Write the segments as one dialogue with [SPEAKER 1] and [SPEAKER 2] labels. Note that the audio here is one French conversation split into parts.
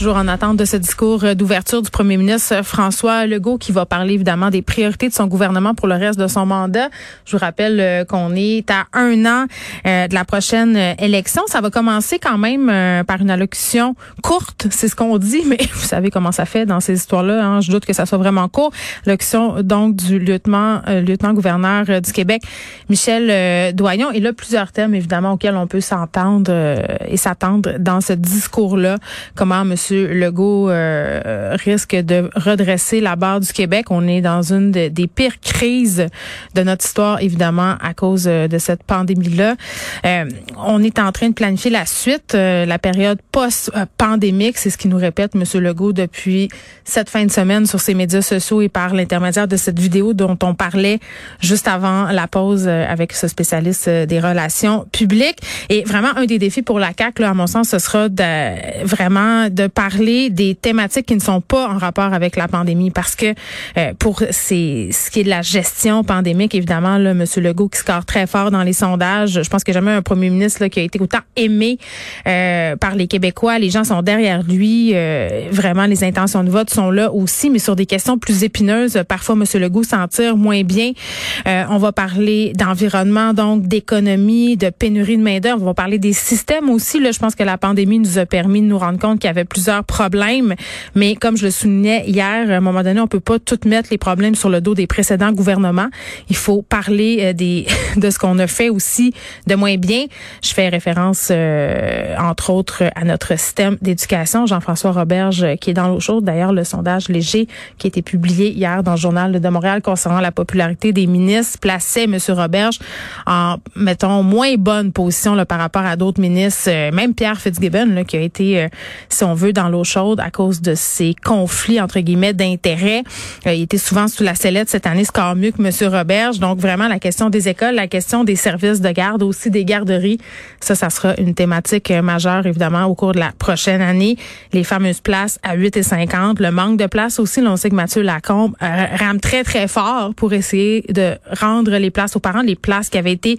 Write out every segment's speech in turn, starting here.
[SPEAKER 1] toujours en attente de ce discours euh, d'ouverture du premier ministre euh, François Legault qui va parler évidemment des priorités de son gouvernement pour le reste de son mandat. Je vous rappelle euh, qu'on est à un an de la prochaine élection. Ça va commencer quand même par une allocution courte, c'est ce qu'on dit, mais vous savez comment ça fait dans ces histoires-là. Hein? Je doute que ça soit vraiment court. Allocution donc du lieutenant lieutenant-gouverneur du Québec, Michel Doyon. Et là, plusieurs thèmes évidemment auxquels on peut s'entendre et s'attendre dans ce discours-là. Comment Monsieur Legault euh, risque de redresser la barre du Québec. On est dans une des pires crises de notre histoire, évidemment, à cause euh, de cette pandémie-là. Euh, on est en train de planifier la suite, la période post-pandémique. C'est ce qui nous répète M. Legault depuis cette fin de semaine sur ses médias sociaux et par l'intermédiaire de cette vidéo dont on parlait juste avant la pause avec ce spécialiste des relations publiques. Et vraiment, un des défis pour la CAQ, là, à mon sens, ce sera de, vraiment de parler des thématiques qui ne sont pas en rapport avec la pandémie parce que euh, pour ces, ce qui est de la gestion pandémique, évidemment, là, M. Legault qui score très fort dans les sondages. Je pense que jamais un premier ministre là, qui a été autant aimé euh, par les Québécois. Les gens sont derrière lui. Euh, vraiment, les intentions de vote sont là aussi, mais sur des questions plus épineuses, parfois M. Legault s'en tire moins bien. on va parler d'environnement, donc d'économie, de pénurie de main-d'œuvre. On va parler des systèmes aussi. Là, je pense que la pandémie nous a permis de nous rendre compte qu'il y avait plusieurs problèmes, mais comme je le soulignais hier, à un moment donné, on peut pas tout mettre les problèmes sur le dos des précédents gouvernements. Il faut parler euh, des de ce qu'on a fait aussi de moins bien. Je fais référence, euh, entre autres, à notre système d'éducation. Jean-François Roberge, euh, qui est dans l'eau chaude. D'ailleurs, le sondage léger qui a été publié hier dans le journal de Montréal concernant la popularité des ministres plaçait M. Roberge en, mettons, moins bonne position là, par rapport à d'autres ministres. Même Pierre Fitzgibbon, là, qui a été, si on veut, dans l'eau chaude à cause de ces conflits, entre guillemets, d'intérêts. Euh, il était souvent sous la sellette cette année, score mieux que M. Roberge. Donc, vraiment, la question des écoles, la question des services de garde, aussi des garderies, ça, ça sera une thématique euh, majeure, évidemment, au cours de la prochaine année. Les fameuses places à 8,50. Le manque de place aussi, on sait que Mathieu Lacombe euh, rame très, très fort pour essayer de rendre les places aux parents, les places qui avaient été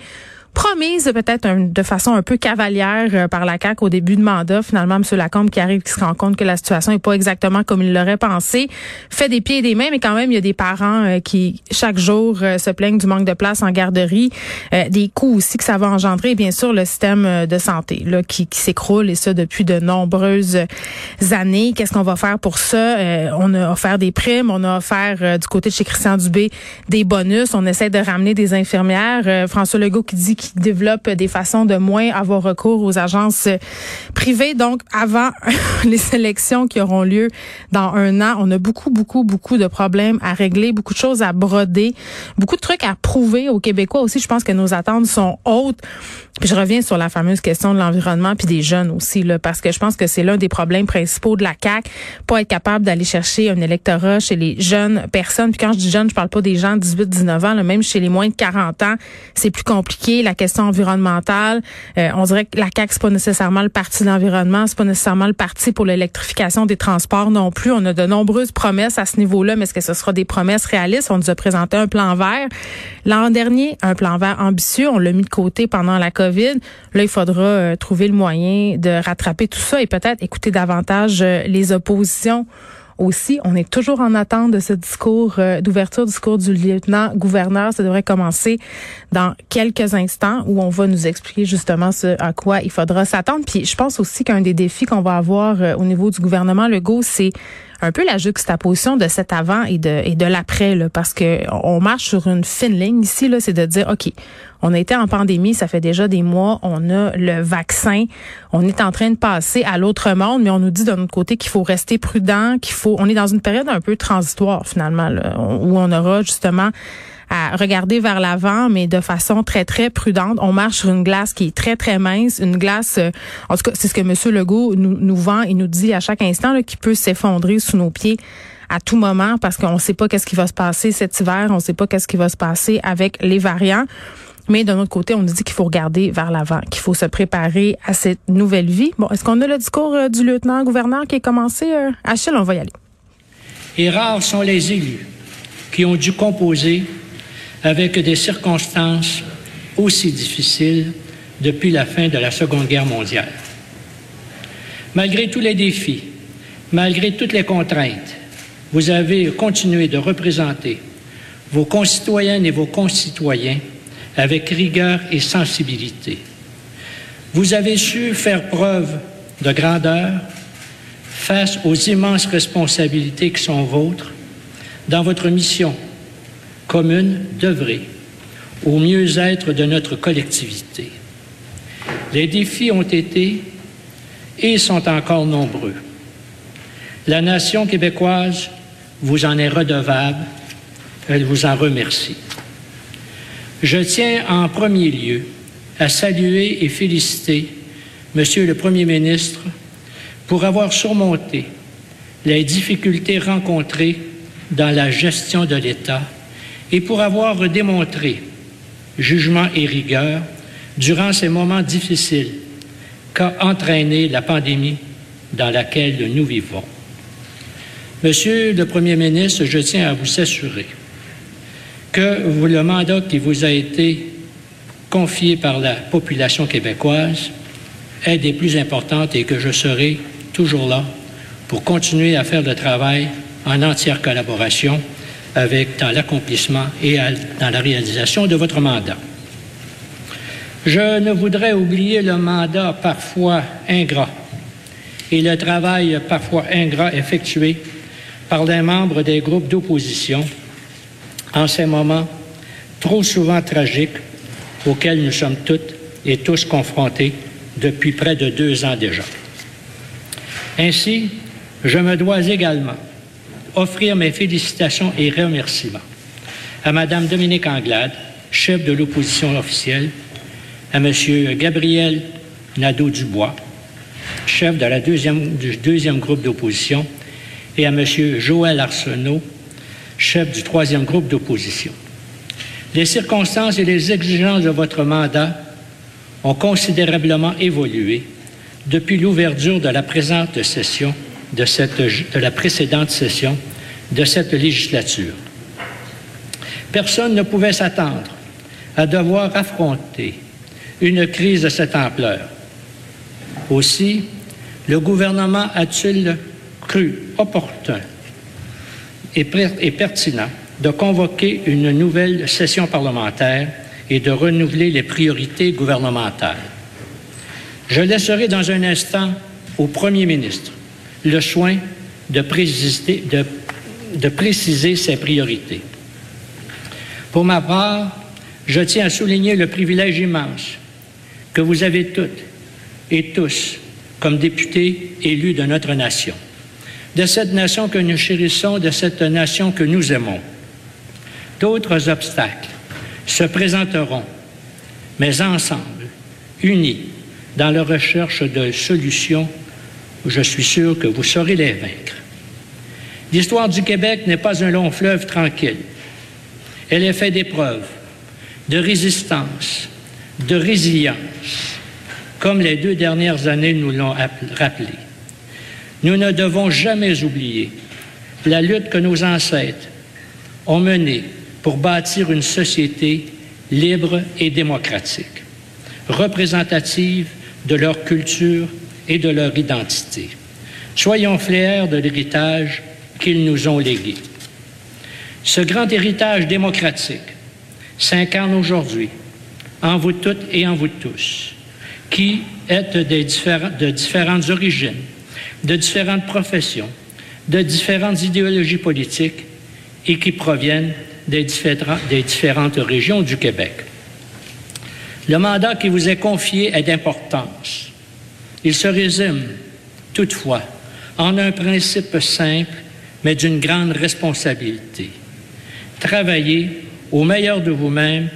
[SPEAKER 1] promise peut-être de façon un peu cavalière euh, par la CAQ au début de mandat. Finalement, M. Lacombe qui arrive, qui se rend compte que la situation n'est pas exactement comme il l'aurait pensé, fait des pieds et des mains, mais quand même, il y a des parents euh, qui, chaque jour, euh, se plaignent du manque de place en garderie, des coûts aussi que ça va engendrer, et bien sûr, le système de santé là, qui, qui s'écroule, et ça depuis de nombreuses années. Qu'est-ce qu'on va faire pour ça? on a offert des primes, on a offert du côté de chez Christian Dubé des bonus, on essaie de ramener des infirmières. François Legault qui dit qui développent des façons de moins avoir recours aux agences privées. Donc, avant les élections qui auront lieu dans un an, on a beaucoup, beaucoup, beaucoup de problèmes à régler, beaucoup de choses à broder, beaucoup de trucs à prouver aux Québécois aussi. Je pense que nos attentes sont hautes. Puis je reviens sur la fameuse question de l'environnement puis des jeunes aussi là parce que je pense que c'est l'un des problèmes principaux de la CAC, pas être capable d'aller chercher un électorat chez les jeunes personnes. Puis quand je dis jeunes, je parle pas des gens de 18 19 ans, là, même chez les moins de 40 ans, c'est plus compliqué question environnementale. Euh, on dirait que la CAC c'est pas nécessairement le parti de l'environnement, c'est pas nécessairement le parti pour l'électrification des transports non plus. On a de nombreuses promesses à ce niveau-là, mais est-ce que ce sera des promesses réalistes? On nous a présenté un plan vert l'an dernier, un plan vert ambitieux, on l'a mis de côté pendant la COVID. Là, il faudra euh, trouver le moyen de rattraper tout ça et peut-être écouter davantage euh, les oppositions aussi. On est toujours en attente de ce discours euh, d'ouverture, discours du lieutenant-gouverneur. Ça devrait commencer dans quelques instants où on va nous expliquer justement ce à quoi il faudra s'attendre. Puis je pense aussi qu'un des défis qu'on va avoir euh, au niveau du gouvernement Legault, c'est un peu la juxtaposition de cet avant et de et de l'après là parce que on marche sur une fine ligne. Ici là c'est de dire OK on a été en pandémie ça fait déjà des mois on a le vaccin on est en train de passer à l'autre monde mais on nous dit de notre côté qu'il faut rester prudent qu'il faut on est dans une période un peu transitoire finalement là, où on aura justement à regarder vers l'avant, mais de façon très, très prudente. On marche sur une glace qui est très, très mince, une glace, euh, en tout cas, c'est ce que M. Legault nous, nous vend et nous dit à chaque instant, qui peut s'effondrer sous nos pieds à tout moment parce qu'on ne sait pas qu'est-ce qui va se passer cet hiver, on ne sait pas qu'est-ce qui va se passer avec les variants. Mais d'un autre côté, on nous dit qu'il faut regarder vers l'avant, qu'il faut se préparer à cette nouvelle vie. Bon, est-ce qu'on a le discours euh, du lieutenant-gouverneur qui est commencé? Euh? Achille, on va y aller.
[SPEAKER 2] Et rares sont les élus qui ont dû composer avec des circonstances aussi difficile depuis la fin de la Seconde Guerre mondiale. Malgré tous les défis, malgré toutes les contraintes, vous avez continué de représenter vos concitoyennes et vos concitoyens avec rigueur et sensibilité. Vous avez su faire preuve de grandeur face aux immenses responsabilités qui sont vôtres dans votre mission commune d'œuvrer au mieux-être de notre collectivité. Les défis ont été et sont encore nombreux. La nation québécoise vous en est redevable, elle vous en remercie. Je tiens en premier lieu à saluer et féliciter Monsieur le Premier ministre pour avoir surmonté les difficultés rencontrées dans la gestion de l'État et pour avoir démontré jugement et rigueur durant ces moments difficiles qu'a entraîné la pandémie dans laquelle nous vivons. Monsieur le Premier ministre, je tiens à vous assurer que le mandat qui vous a été confié par la population québécoise est des plus importantes et que je serai toujours là pour continuer à faire le travail en entière collaboration avec dans l'accomplissement et dans la réalisation de votre mandat. Je ne voudrais oublier le mandat parfois ingrat et le travail parfois ingrat effectué par les membres des groupes d'opposition en ces moments trop souvent tragiques auxquels nous sommes toutes et tous confrontés depuis près de deux ans déjà. Ainsi, je me dois également offrir mes félicitations et remerciements à Mme Dominique Anglade, chef de l'opposition officielle, à M. Gabriel Nadeau-Dubois, chef de la deuxième, du deuxième groupe d'opposition, et à M. Joël Arsenault, chef du troisième groupe d'opposition. Les circonstances et les exigences de votre mandat ont considérablement évolué depuis l'ouverture de la présente session, de, la précédente session de cette législature. Personne ne pouvait s'attendre à devoir affronter une crise de cette ampleur. Aussi, le gouvernement a-t-il cru opportun et pertinent de convoquer une nouvelle session parlementaire et de renouveler les priorités gouvernementales. Je laisserai dans un instant au Premier ministre le soin de de préciser ses priorités. Pour ma part, je tiens à souligner le privilège immense que vous avez toutes et tous comme députés élus de notre nation, de cette nation que nous chérissons, de cette nation que nous aimons. D'autres obstacles se présenteront, mais ensemble, unis dans la recherche de solutions, je suis sûr que vous saurez les vaincre. L'histoire du Québec n'est pas un long fleuve tranquille. Elle est faite d'épreuves, de résistance, de résilience, comme les deux dernières années nous l'ont rappelé. Nous ne devons jamais oublier la lutte que nos ancêtres ont menée pour bâtir une société libre et démocratique, représentative de leur culture et de leur identité. Soyons fiers de l'héritage qu'ils nous ont légué. Ce grand héritage démocratique s'incarne aujourd'hui en vous toutes et en vous tous, qui êtes de différentes origines, de différentes professions, de différentes idéologies politiques et qui proviennent des différentes régions du Québec. Le mandat qui vous est confié est d'importance. Il se résume, toutefois, en un principe simple, mais d'une grande responsabilité. Travailler au meilleur de vous-même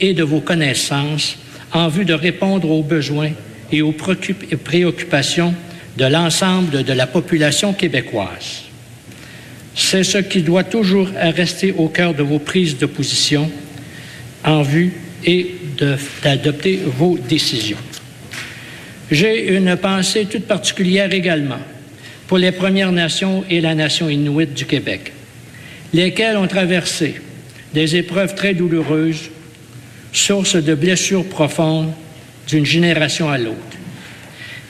[SPEAKER 2] et de vos connaissances en vue de répondre aux besoins et aux préoccupations de l'ensemble de la population québécoise. C'est ce qui doit toujours rester au cœur de vos prises de position en vue et d'adopter vos décisions. J'ai une pensée toute particulière également pour les Premières Nations et la nation inuite du Québec, lesquelles ont traversé des épreuves très douloureuses source de blessures profondes d'une génération à l'autre.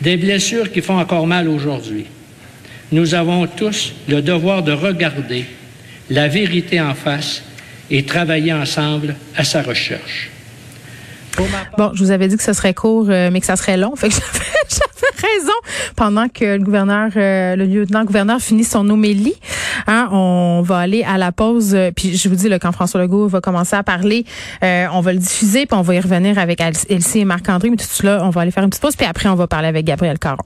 [SPEAKER 2] Des blessures qui font encore mal aujourd'hui. Nous avons tous le devoir de regarder la vérité en face et travailler ensemble à sa recherche.
[SPEAKER 1] Bon, je vous avais dit que ce serait court, euh, mais que ça serait long. Fait que j'avais raison. Pendant que le gouverneur, euh, le lieutenant-gouverneur finit son homélie, hein, on va aller à la pause. Euh, puis je vous dis, là, quand François Legault va commencer à parler, on va le diffuser, puis on va y revenir avec Elsie et Marc-André. Mais tout cela, on va aller faire une petite pause, puis après, on va parler avec Gabriel Caron.